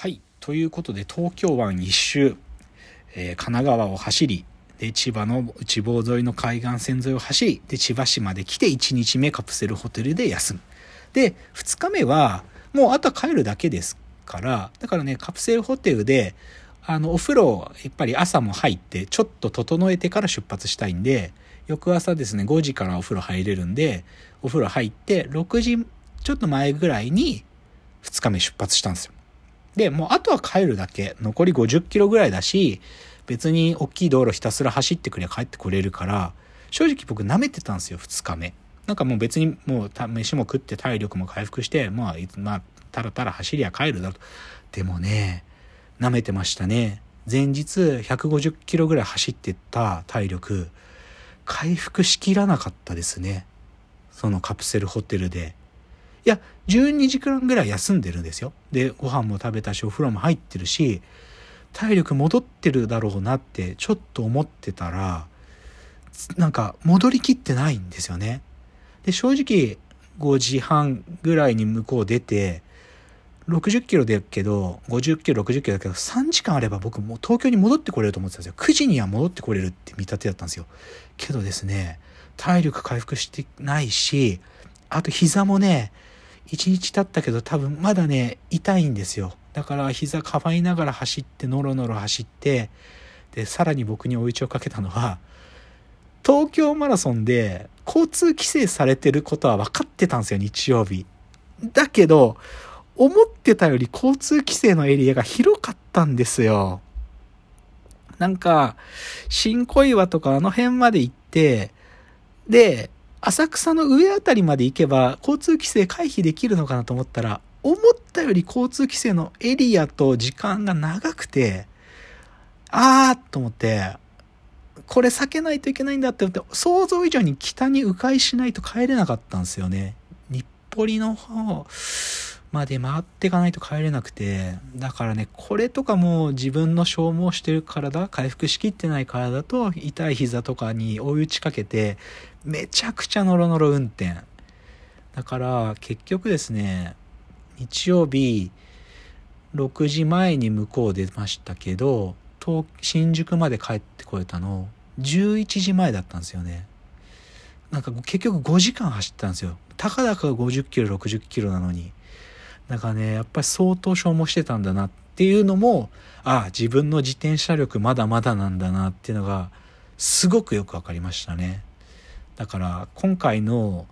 はい。ということで、東京湾一周、えー神奈川を走り、で、千葉の内房沿いの海岸線沿いを走り、で、千葉市まで来て1日目カプセルホテルで休む。で、2日目は、もうあとは帰るだけですから、だからね、カプセルホテルで、あの、お風呂、やっぱり朝も入って、ちょっと整えてから出発したいんで、翌朝ですね、5時からお風呂入れるんで、お風呂入って、6時ちょっと前ぐらいに、2日目出発したんですよ。で、もうあとは帰るだけ。残り50キロぐらいだし、別に大きい道路ひたすら走ってくりゃ帰ってこれるから、正直僕舐めてたんですよ、2日目。なんかもう別にもう飯も食って体力も回復して、まあ、まあ、たらたら走りゃ帰るだろうと。でもね、舐めてましたね。前日150キロぐらい走ってった体力、回復しきらなかったですね。そのカプセルホテルで。いや、12時間ぐらい休んでるんですよ。で、ご飯も食べたし、お風呂も入ってるし、体力戻ってるだろうなってちょっと思ってたら、なんか戻りきってないんですよね。で、正直5時半ぐらいに向こう出て、60キロだけど、50キロ、60キロだけど、3時間あれば僕もう東京に戻ってこれると思ってたんですよ。9時には戻ってこれるって見立てだったんですよ。けどですね、体力回復してないし、あと膝もね、1日経ったけど多分まだね、痛いんですよ。だから膝かばいながら走って、ノロノロ走って、で、さらに僕に追い打ちをかけたのは、東京マラソンで交通規制されてることは分かってたんですよ、日曜日。だけど、思ってたより交通規制のエリアが広かったんですよ。なんか、新小岩とかあの辺まで行って、で、浅草の上あたりまで行けば交通規制回避できるのかなと思ったら、思ったより交通規制のエリアと時間が長くて、あーと思って、これ避けないといけないんだって思って、想像以上に北に迂回しないと帰れなかったんですよね。日暮里の方まあで回っていかないと帰れなくて、だからね、これとかも自分の消耗してる体、回復しきってない体と痛い膝とかに追い打ちかけて、めちゃくちゃノロノロ運転。だから結局ですね、日曜日6時前に向こう出ましたけど、東新宿まで帰ってこれたの11時前だったんですよね。なんか結局5時間走ったんですよ。たかだか50キロ、60キロなのに。だからね、やっぱり相当消耗してたんだなっていうのも、ああ、自分の自転車力まだまだなんだなっていうのが、すごくよくわかりましたね。だから、今回の、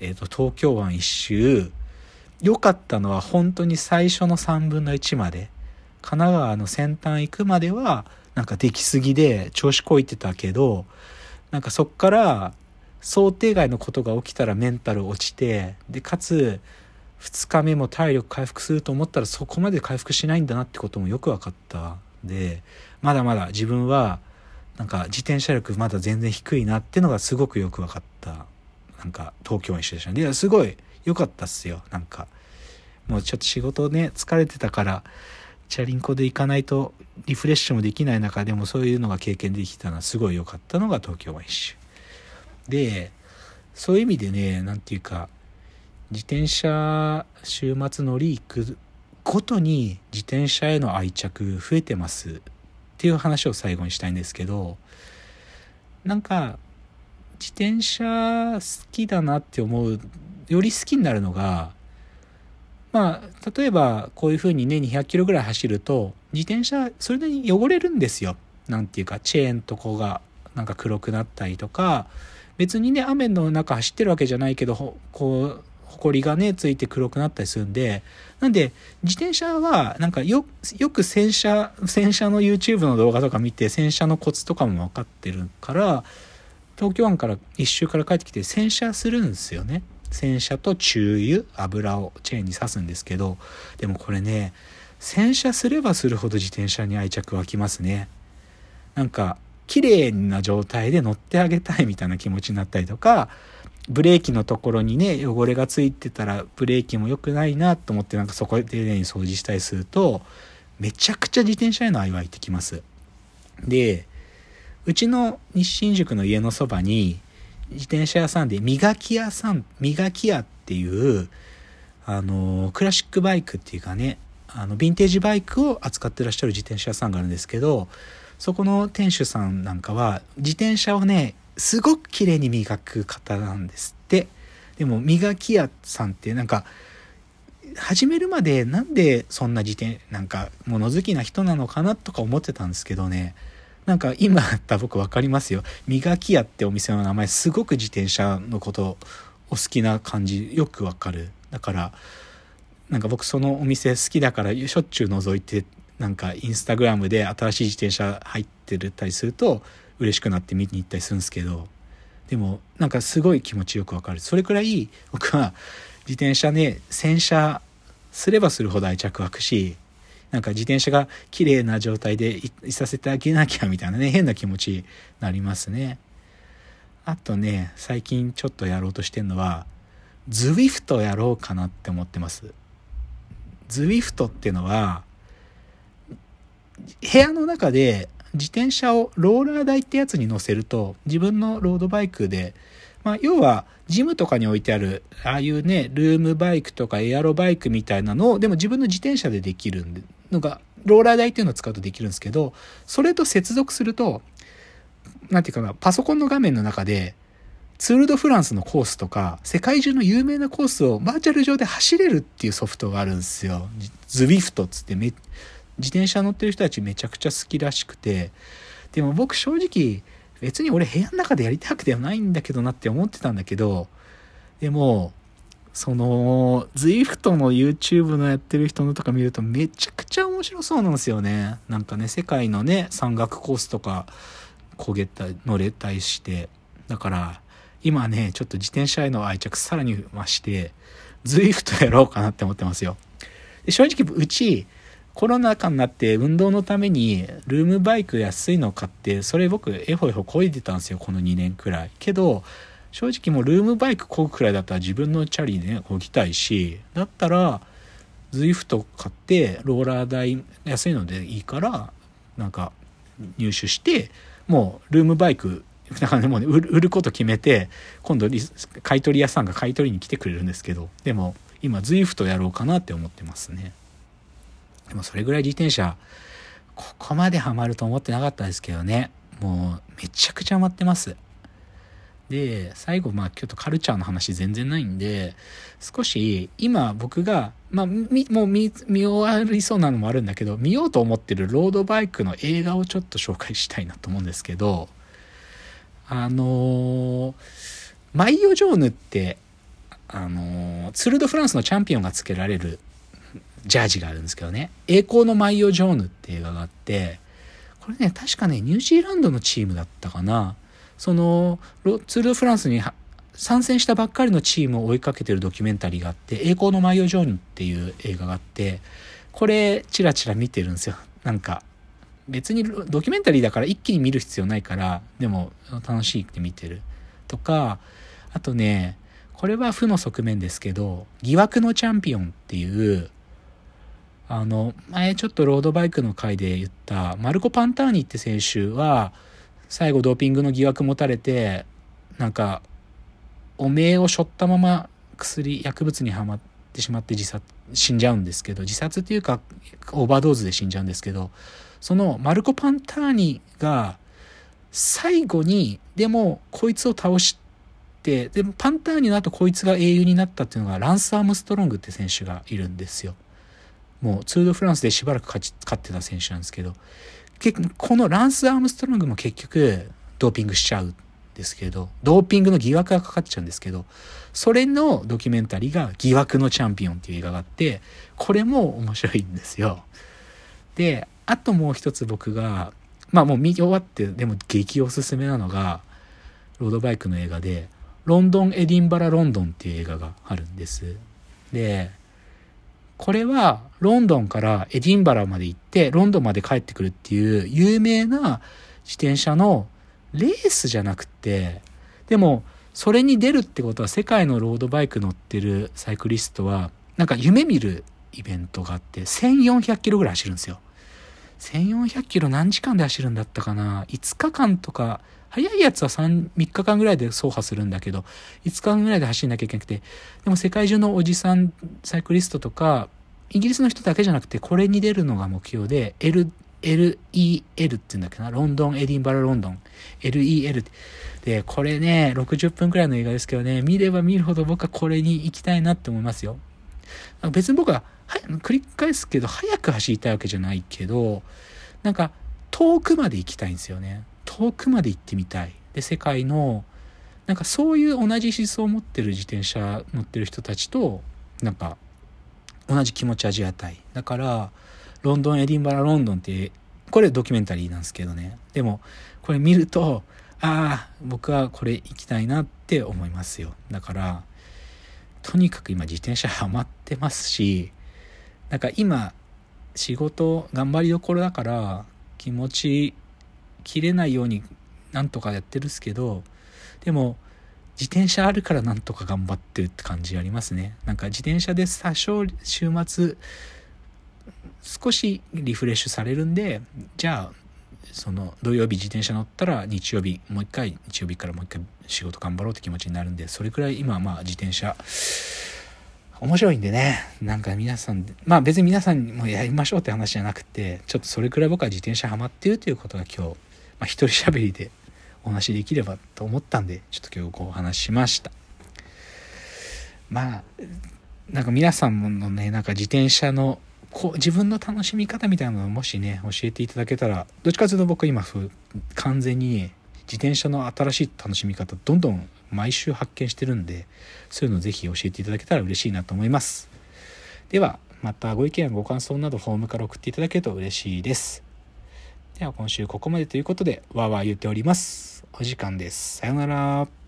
えっ、と、東京湾一周、良かったのは本当に最初の3分の1まで、神奈川の先端行くまでは、なんか出来すぎで調子こいてたけど、なんかそっから、想定外のことが起きたらメンタル落ちて、で、かつ、2日目も体力回復すると思ったらそこまで回復しないんだなってこともよく分かったでまだまだ自分はなんか自転車力まだ全然低いなってのがすごくよく分かった。なんか東京一緒でしたねですごい良かったっすよ。なんかもうちょっと仕事ね疲れてたからチャリンコで行かないとリフレッシュもできない中でもそういうのが経験できたのはすごい良かったのが東京湾一周。でそういう意味でねなんていうか自転車週末乗り行くごとに自転車への愛着増えてますっていう話を最後にしたいんですけどなんか自転車好きだなって思うより好きになるのがまあ例えばこういうふうにね200キロぐらい走ると自転車それなりに汚れるんですよ。なんていうかチェーンとこがなんか黒くなったりとか別にね雨の中走ってるわけじゃないけどこう埃がねついて黒くなったりするんでなんで自転車はなんかよく洗車洗車の YouTube の動画とか見て洗車のコツとかも分かってるから東京湾から一周から帰ってきて洗車するんですよね。洗車と重油油をチェーンに刺すんですけどでもこれね洗車すればするほど自転車に愛着湧きますね。なんか綺麗な状態で乗ってあげたいみたいな気持ちになったりとかブレーキのところにね汚れがついてたらブレーキも良くないなと思ってなんかそこで丁寧に掃除したりするとめちゃくちゃ自転車への愛湧いてきます。でうちの日新宿の家のそばに自転車屋さんで磨き屋さん磨き屋っていうあのクラシックバイクっていうかねあのヴィンテージバイクを扱ってらっしゃる自転車屋さんがあるんですけどそこの店主さんなんかは自転車をねすごく綺麗に磨く方なんですって。でも磨き屋さんってなんか始めるまでなんでそんな自転なんか物好きな人なのかなとか思ってたんですけどね。なんか今あった僕分かりますよ。磨き屋ってお店の名前すごく自転車のことお好きな感じよくわかる。だからなんか僕そのお店好きだからしょっちゅう覗いてなんかインスタグラムで新しい自転車入ってるたりすると嬉しくなって見に行ったりするんですけどでもなんかすごい気持ちよくわかる。それくらい僕は自転車ね洗車すればするほど愛着湧くしなんか自転車が綺麗な状態でいさせてあげなきゃみたいなね変な気持ちになりますね。あとね最近ちょっとやろうとしてるのは ZWIFT やろうかなって思ってます。ZWIFT っていうのは部屋の中で自転車をローラー台ってやつに乗せると自分のロードバイクで、まあ、要はジムとかに置いてあるああいうねルームバイクとかエアロバイクみたいなのをでも自分の自転車でできるのがローラー台っていうのを使うとできるんですけどそれと接続すると何て言うかなパソコンの画面の中でツール・ド・フランスのコースとか世界中の有名なコースをバーチャル上で走れるっていうソフトがあるんですよ。ZWIFT っつってめ自転車乗ってる人たちめちゃくちゃ好きらしくてでも僕正直別に俺部屋の中でやりたくてはないんだけどなって思ってたんだけどでもその ZWIFT の YouTube のやってる人のとか見るとめちゃくちゃ面白そうなんですよね。なんかね世界のね山岳コースとか焦げた乗れたりして。だから今ねちょっと自転車への愛着さらに増して ZWIFT やろうかなって思ってますよ。で正直うちコロナ禍になって運動のためにルームバイク安いの買ってそれ僕エホエホ漕いでたんですよこの2年くらいけど正直もうルームバイク漕ぐくらいだったら自分のチャリでね漕ぎたいしだったら ZWIFT 買ってローラー代安いのでいいからなんか入手してもうルームバイクだからねもうね売ること決めて今度買い取り屋さんが買い取りに来てくれるんですけどでも今 ZWIFT やろうかなって思ってますね。でもそれぐらい自転車、ここまでハマると思ってなかったですけどね。もうめちゃくちゃハマってます。で、最後、まあ、ちょっとカルチャーの話全然ないんで、少し、今僕が、まあ、み、もう見、見終わりそうなのもあるんだけど、見ようと思ってるロードバイクの映画をちょっと紹介したいなと思うんですけど、あのー、マイオ・ジョーヌって、あのー、ツール・ド・フランスのチャンピオンがつけられるジャージがあるんですけどね、栄光のマイオ・ジョーヌって映画があって、これね、確かね、ニュージーランドのチームだったかな。その、ツール・フランスに参戦したばっかりのチームを追いかけてるドキュメンタリーがあって、栄光のマイオ・ジョーヌっていう映画があって、これ、チラチラ見てるんですよ。なんか、別にドキュメンタリーだから一気に見る必要ないから、でも楽しいって見てる。とか、あとね、これは負の側面ですけど、疑惑のチャンピオンっていう、あの、前ちょっとロードバイクの回で言ったマルコ・パンターニって選手は、最後ドーピングの疑惑持たれて、なんか、おめえを背負ったまま薬、薬物にはまってしまって自殺、死んじゃうんですけど、自殺っていうか、オーバードーズで死んじゃうんですけど、そのマルコ・パンターニが、最後に、でも、こいつを倒して、でパンターニの後こいつが英雄になったっていうのがランス・アームストロングって選手がいるんですよ。もうツール・ド・フランスでしばらく勝ち勝ってた選手なんですけど結このランス・アームストロングも結局ドーピングしちゃうんですけどドーピングの疑惑がかかっちゃうんですけどそれのドキュメンタリーが「疑惑のチャンピオン」っていう映画があってこれも面白いんですよ。であともう一つ僕がまあもう見終わってでも激おすすめなのがロードバイクの映画で「ロンドン・エディンバラ・ロンドン」っていう映画があるんです。でこれはロンドンからエディンバラまで行ってロンドンまで帰ってくるっていう有名な自転車のレースじゃなくてでもそれに出るってことは世界のロードバイク乗ってるサイクリストはなんか夢見るイベントがあって1400キロぐらい走るんですよ。1400キロ何時間で走るんだったかな ?5 日間とか早いやつは 3, 3日間ぐらいで走破するんだけど、5日間ぐらいで走んなきゃいけなくて、でも世界中のおじさんサイクリストとか、イギリスの人だけじゃなくて、これに出るのが目標で、L、LEL って言うんだっけな、ロンドン、エディンバラ、ロンドン、LEL で、これね、60分くらいの映画ですけどね、見れば見るほど僕はこれに行きたいなって思いますよ。別に僕は、は繰り返すけど、早く走りたいわけじゃないけど、なんか、遠くまで行きたいんですよね。遠くまで行ってみたい。で、世界の、なんかそういう同じ思想を持ってる自転車乗ってる人たちと、なんか、同じ気持ち味わいたい。だから、ロンドン、エディンバラ、ロンドンって、これドキュメンタリーなんですけどね。でも、これ見ると、ああ、僕はこれ行きたいなって思いますよ。だから、とにかく今自転車ハマってますし、なんか今、仕事頑張りどころだから気持ち切れないようになんとかやってるっすけど、でも自転車あるからなんとか頑張ってるって感じありますね。なんか自転車で多少週末少しリフレッシュされるんで、じゃあその土曜日自転車乗ったら日曜日もう一回日曜日からもう一回仕事頑張ろうって気持ちになるんでそれくらい今はまあ自転車面白いんでねなんか皆さんまあ別に皆さんもやりましょうって話じゃなくてちょっとそれくらい僕は自転車ハマってるということが今日、まあ、一人喋りでお話できればと思ったんでちょっと今日お話しました。まあなんか皆さんのねなんか自転車のこう自分の楽しみ方みたいなのをもしね教えていただけたらどっちかというと僕今完全に自転車の新しい楽しみ方どんどん毎週発見してるんでそういうのをぜひ教えていただけたら嬉しいなと思います。ではまたご意見やご感想などフォームから送っていただけると嬉しいです。では今週ここまでということでわーわー言っております。お時間です。さようなら。